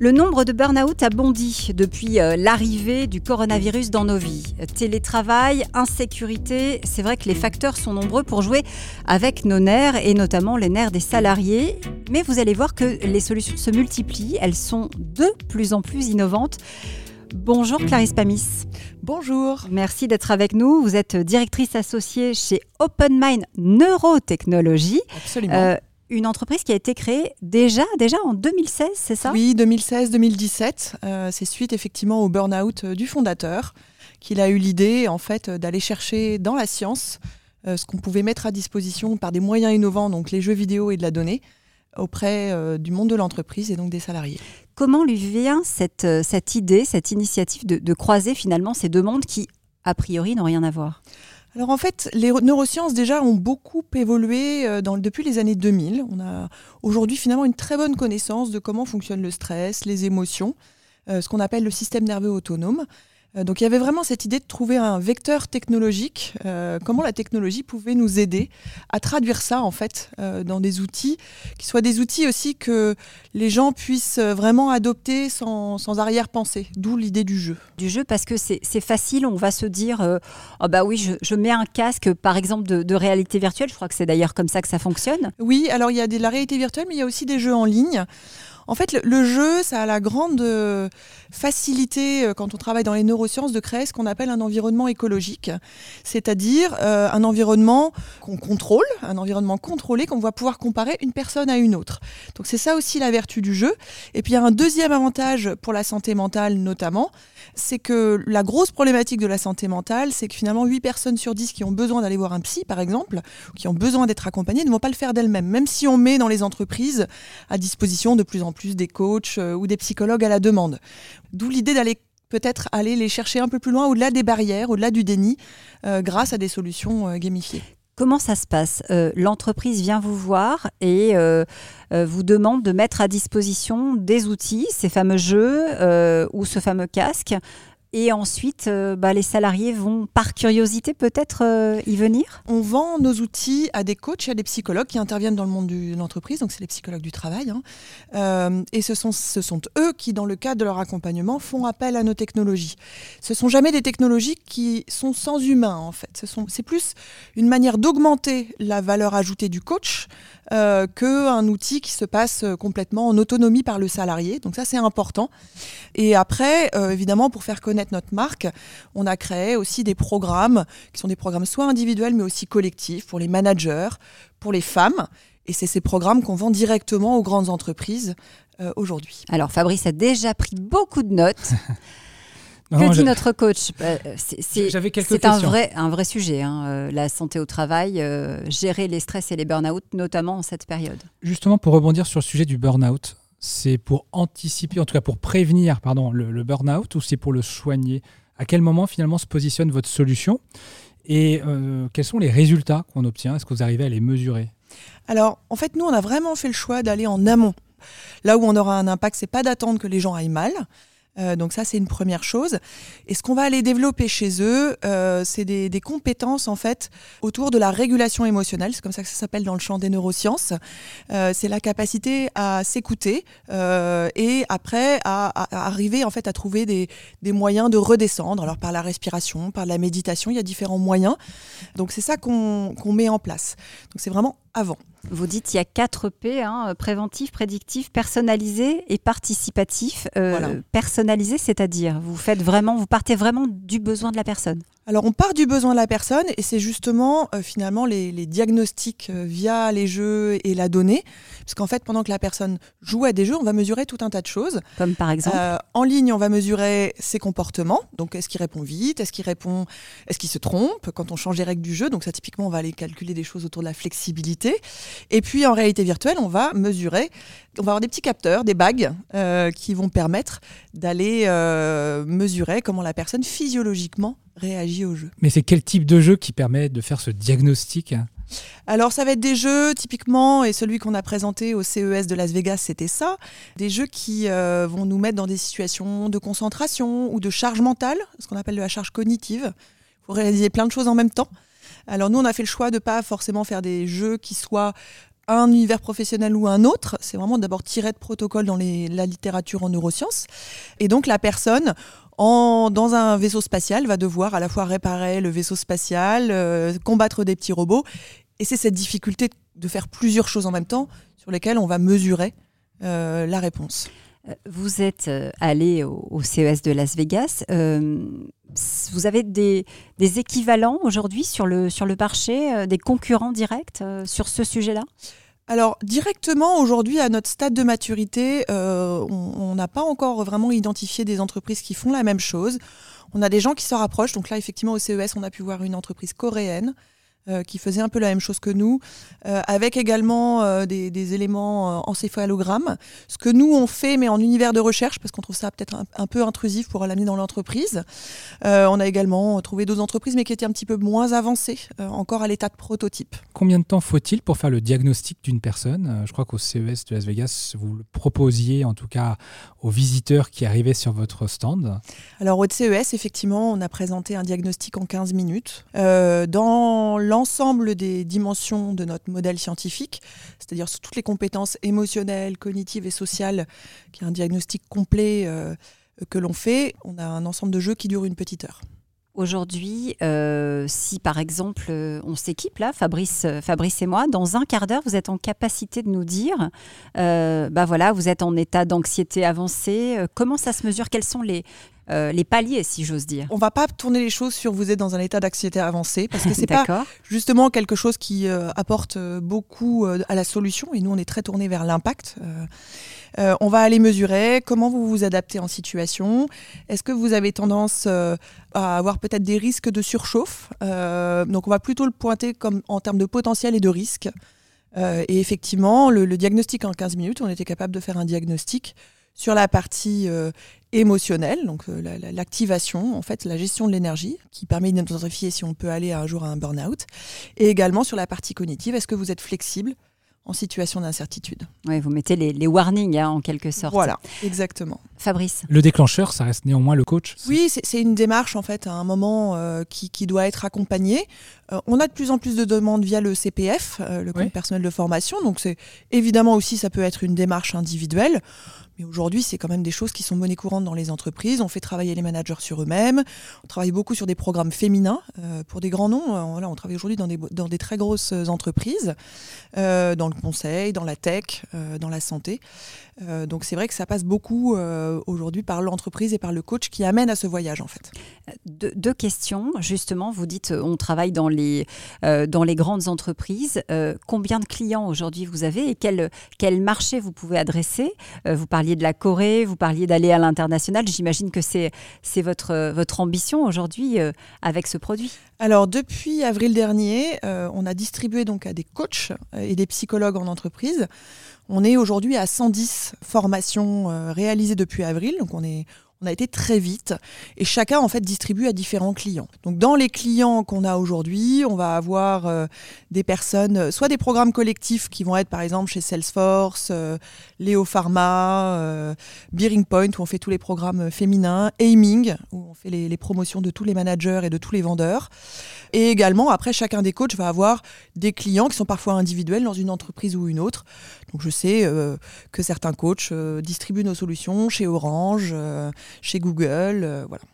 Le nombre de burn-out a bondi depuis euh, l'arrivée du coronavirus dans nos vies. Télétravail, insécurité, c'est vrai que les facteurs sont nombreux pour jouer avec nos nerfs et notamment les nerfs des salariés. Mais vous allez voir que les solutions se multiplient, elles sont de plus en plus innovantes. Bonjour Clarisse Pamis. Bonjour. Merci d'être avec nous. Vous êtes directrice associée chez Open Mind Neurotechnologie. Absolument. Euh, une entreprise qui a été créée déjà, déjà en 2016, c'est ça? Oui, 2016-2017. Euh, c'est suite effectivement au burn-out euh, du fondateur qu'il a eu l'idée en fait d'aller chercher dans la science euh, ce qu'on pouvait mettre à disposition par des moyens innovants, donc les jeux vidéo et de la donnée, auprès du monde de l'entreprise et donc des salariés. Comment lui vient cette, cette idée, cette initiative de, de croiser finalement ces deux mondes qui, a priori, n'ont rien à voir? Alors en fait, les neurosciences déjà ont beaucoup évolué euh, depuis les années 2000. On a aujourd'hui finalement une très bonne connaissance de comment fonctionne le stress, les émotions, euh, ce qu'on appelle le système nerveux autonome. Euh, donc il y avait vraiment cette idée de trouver un vecteur technologique, euh, comment la technologie pouvait nous aider à traduire ça en fait euh, dans des outils, qui soient des outils aussi que les gens puissent vraiment adopter sans, sans arrière-pensée, d'où l'idée du jeu. Du jeu parce que c'est facile, on va se dire, oh bah oui, je, je, mets un casque par exemple de, de réalité virtuelle, je crois que c'est d'ailleurs comme ça que ça fonctionne. Oui, alors il y a de la réalité virtuelle, mais il y a aussi des jeux en ligne. En fait, le, jeu, ça a la grande euh, facilité, euh, quand on travaille dans les neurosciences, de créer ce qu'on appelle un environnement écologique, c'est-à-dire euh, un environnement qu'on contrôle, un environnement contrôlé qu'on va pouvoir comparer une personne à une autre. Donc c'est ça aussi la vertu du jeu. Et puis il y a un deuxième avantage pour la santé mentale notamment, c'est que la grosse problématique de la santé mentale, c'est que finalement 8 personnes sur 10 qui ont besoin d'aller voir un psy, par exemple, qui ont besoin d'être accompagnées, ne vont pas le faire d'elles-mêmes, même si on met dans les entreprises à disposition de plus en plus des coachs euh, ou des psychologues à la demande. D'où l'idée d'aller peut-être aller les chercher un peu plus loin, au-delà des barrières, au-delà du déni, euh, grâce à des solutions euh, gamifiées. Comment ça se passe? L'entreprise vient vous voir et vous demande de mettre à disposition des outils, ces fameux jeux ou ce fameux casque. Et ensuite, euh, bah, les salariés vont, par curiosité, peut-être euh, y venir? On vend nos outils à des coachs et à des psychologues qui interviennent dans le monde de l'entreprise, donc c'est les psychologues du travail. Hein. Euh, et ce sont, eux qui, dans le cadre de leur accompagnement, font appel à nos technologies. Ce sont jamais des technologies qui sont sans humain, en fait. C'est plus une manière d'augmenter la valeur ajoutée du coach euh, qu'un outil qui se passe complètement en autonomie par le salarié. Donc ça, c'est important. Et après, évidemment, pour faire connaître notre marque, on a créé aussi des programmes qui sont des programmes soit individuels mais aussi collectifs pour les managers, pour les femmes. Et c'est ces programmes qu'on vend directement aux grandes entreprises euh, aujourd'hui. Alors Fabrice a déjà pris beaucoup de notes. que dit notre coach? Bah, C'est un vrai, un vrai sujet, hein, euh, la santé au travail, euh, gérer les stress et les burn-out, notamment en cette période. Justement, pour rebondir sur le sujet du burn-out, c'est pour anticiper, en tout cas pour prévenir pardon, le, burn-out ou c'est pour le soigner? À quel moment finalement se positionne votre solution? Et euh, quels sont les résultats qu'on obtient? Est-ce que vous arrivez à les mesurer? Alors en fait nous on a vraiment fait le choix d'aller en amont. Là où on aura un impact, c'est pas d'attendre que les gens aillent mal, euh, donc ça, c'est une première chose. Et ce qu'on va aller développer chez eux, euh, c'est des, compétences en fait autour de la régulation émotionnelle. C'est comme ça que ça s'appelle dans le champ des neurosciences. Euh, c'est la capacité à s'écouter et après à, arriver en fait à trouver des, moyens de redescendre. Alors par la respiration, par la méditation, il y a différents moyens. Donc c'est ça qu'on met en place. Donc c'est vraiment avant. Vous dites il y a 4 P, hein, préventif, prédictif, personnalisé et participatif. Euh, personnalisé, c'est-à-dire vous faites vraiment, vous partez vraiment du besoin de la personne. Alors on part du besoin de la personne et c'est justement euh, finalement les, diagnostics euh, via les jeux et la donnée. Parce qu'en fait, pendant que la personne joue à des jeux, on va mesurer tout un tas de choses. Comme par exemple En ligne, on va mesurer ses comportements. Donc est-ce qu'il répond vite? Est-ce qu'il répond Est-ce qu'il se trompe? Quand on change les règles du jeu Donc ça, typiquement, on va aller calculer des choses autour de la flexibilité. Et puis en réalité virtuelle, on va mesurer, on va avoir des petits capteurs, des bagues euh, qui vont permettre d'aller euh, mesurer comment la personne physiologiquement réagit au jeu. Mais c'est quel type de jeu qui permet de faire ce diagnostic alors ça va être des jeux typiquement, et celui qu'on a présenté au CES de Las Vegas, c'était ça, des jeux qui euh, vont nous mettre dans des situations de concentration ou de charge mentale, ce qu'on appelle de la charge cognitive. Il faut réaliser plein de choses en même temps. Alors nous, on a fait le choix de pas forcément faire des jeux qui soient un univers professionnel ou un autre. C'est vraiment d'abord tiré de protocole dans la littérature en neurosciences. Et donc la personne, dans un vaisseau spatial, va devoir à la fois réparer le vaisseau spatial, euh, combattre des petits robots. Et c'est cette difficulté de faire plusieurs choses en même temps sur lesquelles on va mesurer euh, la réponse. Euh, vous êtes allé au, CES de Las Vegas. Vous avez des, équivalents aujourd'hui sur le, sur le marché, des concurrents directs sur ce sujet-là? Alors directement aujourd'hui à notre stade de maturité, euh, on n'a pas encore vraiment identifié des entreprises qui font la même chose. On a des gens qui se rapprochent. Donc là, effectivement, au CES, on a pu voir une entreprise coréenne euh, qui faisait un peu la même chose que nous, euh, avec également euh, des, éléments encéphalogrammes. Ce que nous, on fait, mais en univers de recherche, parce qu'on trouve ça peut-être un, peu intrusif pour l'amener dans l'entreprise. on a également trouvé d'autres entreprises, mais qui étaient un petit peu moins avancées, encore à l'état de prototype. Combien de temps faut-il pour faire le diagnostic d'une personne? Je crois qu'au CES de Las Vegas, vous le proposiez en tout cas aux visiteurs qui arrivaient sur votre stand. Alors au CES, effectivement, on a présenté un diagnostic en 15 minutes. dans l'ensemble des dimensions de notre modèle scientifique, c'est-à-dire sur toutes les compétences émotionnelles, cognitives et sociales, qui est un diagnostic complet euh, que l'on fait, on a un ensemble de jeux qui durent une petite heure. Aujourd'hui, euh, si par exemple euh, on s'équipe là, Fabrice, Fabrice et moi, dans un quart d'heure, vous êtes en capacité de nous dire, bah voilà, vous êtes en état d'anxiété avancée. comment ça se mesure Quels sont les, euh, les paliers, si j'ose dire. On va pas tourner les choses sur vous êtes dans un état d'anxiété avancé, parce que c'est pas justement quelque chose qui euh, apporte euh, beaucoup à la solution, et nous on est très tourné vers l'impact. on va aller mesurer comment vous vous adaptez en situation. Est-ce que vous avez tendance à avoir peut-être des risques de surchauffe? Donc on va plutôt le pointer comme en termes de potentiel et de risque. et effectivement, le, le, diagnostic en 15 minutes, on était capable de faire un diagnostic sur la partie euh, émotionnelle, donc euh, l'activation, en fait, la gestion de l'énergie, qui permet d'identifier si on peut aller un jour à un burn-out, et également sur la partie cognitive, est-ce que vous êtes flexible en situation d'incertitude? Oui, vous mettez les, warnings hein, en quelque sorte. Voilà, exactement. Fabrice Le déclencheur, ça reste néanmoins le coach Oui, c'est une démarche en fait à un moment euh, qui, doit être accompagnée. on a de plus en plus de demandes via le CPF, le compte personnel de formation, donc c'est évidemment aussi ça peut être une démarche individuelle. Mais aujourd'hui, c'est quand même des choses qui sont monnaie courante dans les entreprises. On fait travailler les managers sur eux-mêmes. On travaille beaucoup sur des programmes féminins euh, pour des grands noms. Euh, là, on travaille aujourd'hui dans des, dans des très grosses entreprises, euh, dans le conseil, dans la tech, dans la santé. donc c'est vrai que ça passe beaucoup aujourd'hui par l'entreprise et par le coach qui amène à ce voyage en fait. deux questions, justement. Vous dites on travaille dans les, dans les grandes entreprises. combien de clients aujourd'hui vous avez et quel, quel marché vous pouvez adresser? Vous parliez de la Corée, vous parliez d'aller à l'international. J'imagine que c'est votre, votre ambition aujourd'hui euh, avec ce produit. Alors depuis avril dernier, euh, on a distribué donc à des coachs et des psychologues en entreprise. On est aujourd'hui à 110 formations euh, réalisées depuis avril, donc on est on a été très vite et chacun en fait distribue à différents clients. Donc dans les clients qu'on a aujourd'hui, on va avoir euh, des personnes, euh, soit des programmes collectifs qui vont être par exemple chez Salesforce, euh, Pharma, Bearing Point où on fait tous les programmes féminins, Aiming où on fait les, les, promotions de tous les managers et de tous les vendeurs. Et également après chacun des coachs va avoir des clients qui sont parfois individuels dans une entreprise ou une autre. Donc je sais que certains coachs distribuent nos solutions chez Orange chez Google. Euh, voilà.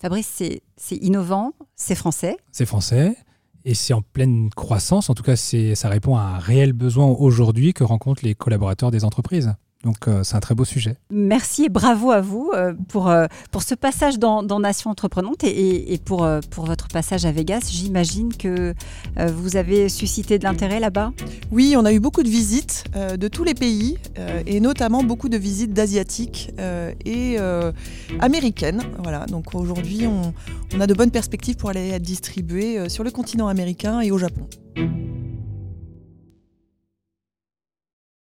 Fabrice, c'est innovant, c'est français. C'est français. Et c'est en pleine croissance. En tout cas, ça répond à un réel besoin aujourd'hui que rencontrent les collaborateurs des entreprises. Donc euh, c'est un très beau sujet. Merci et bravo à vous euh, pour, euh, pour ce passage dans, Nation Entreprenante et, et, pour, pour votre passage à Vegas. J'imagine que vous avez suscité de l'intérêt là-bas Oui, on a eu beaucoup de visites de tous les pays et notamment beaucoup de visites d'asiatiques et américaines. Voilà, donc aujourd'hui on, on, a de bonnes perspectives pour aller être distribué sur le continent américain et au Japon.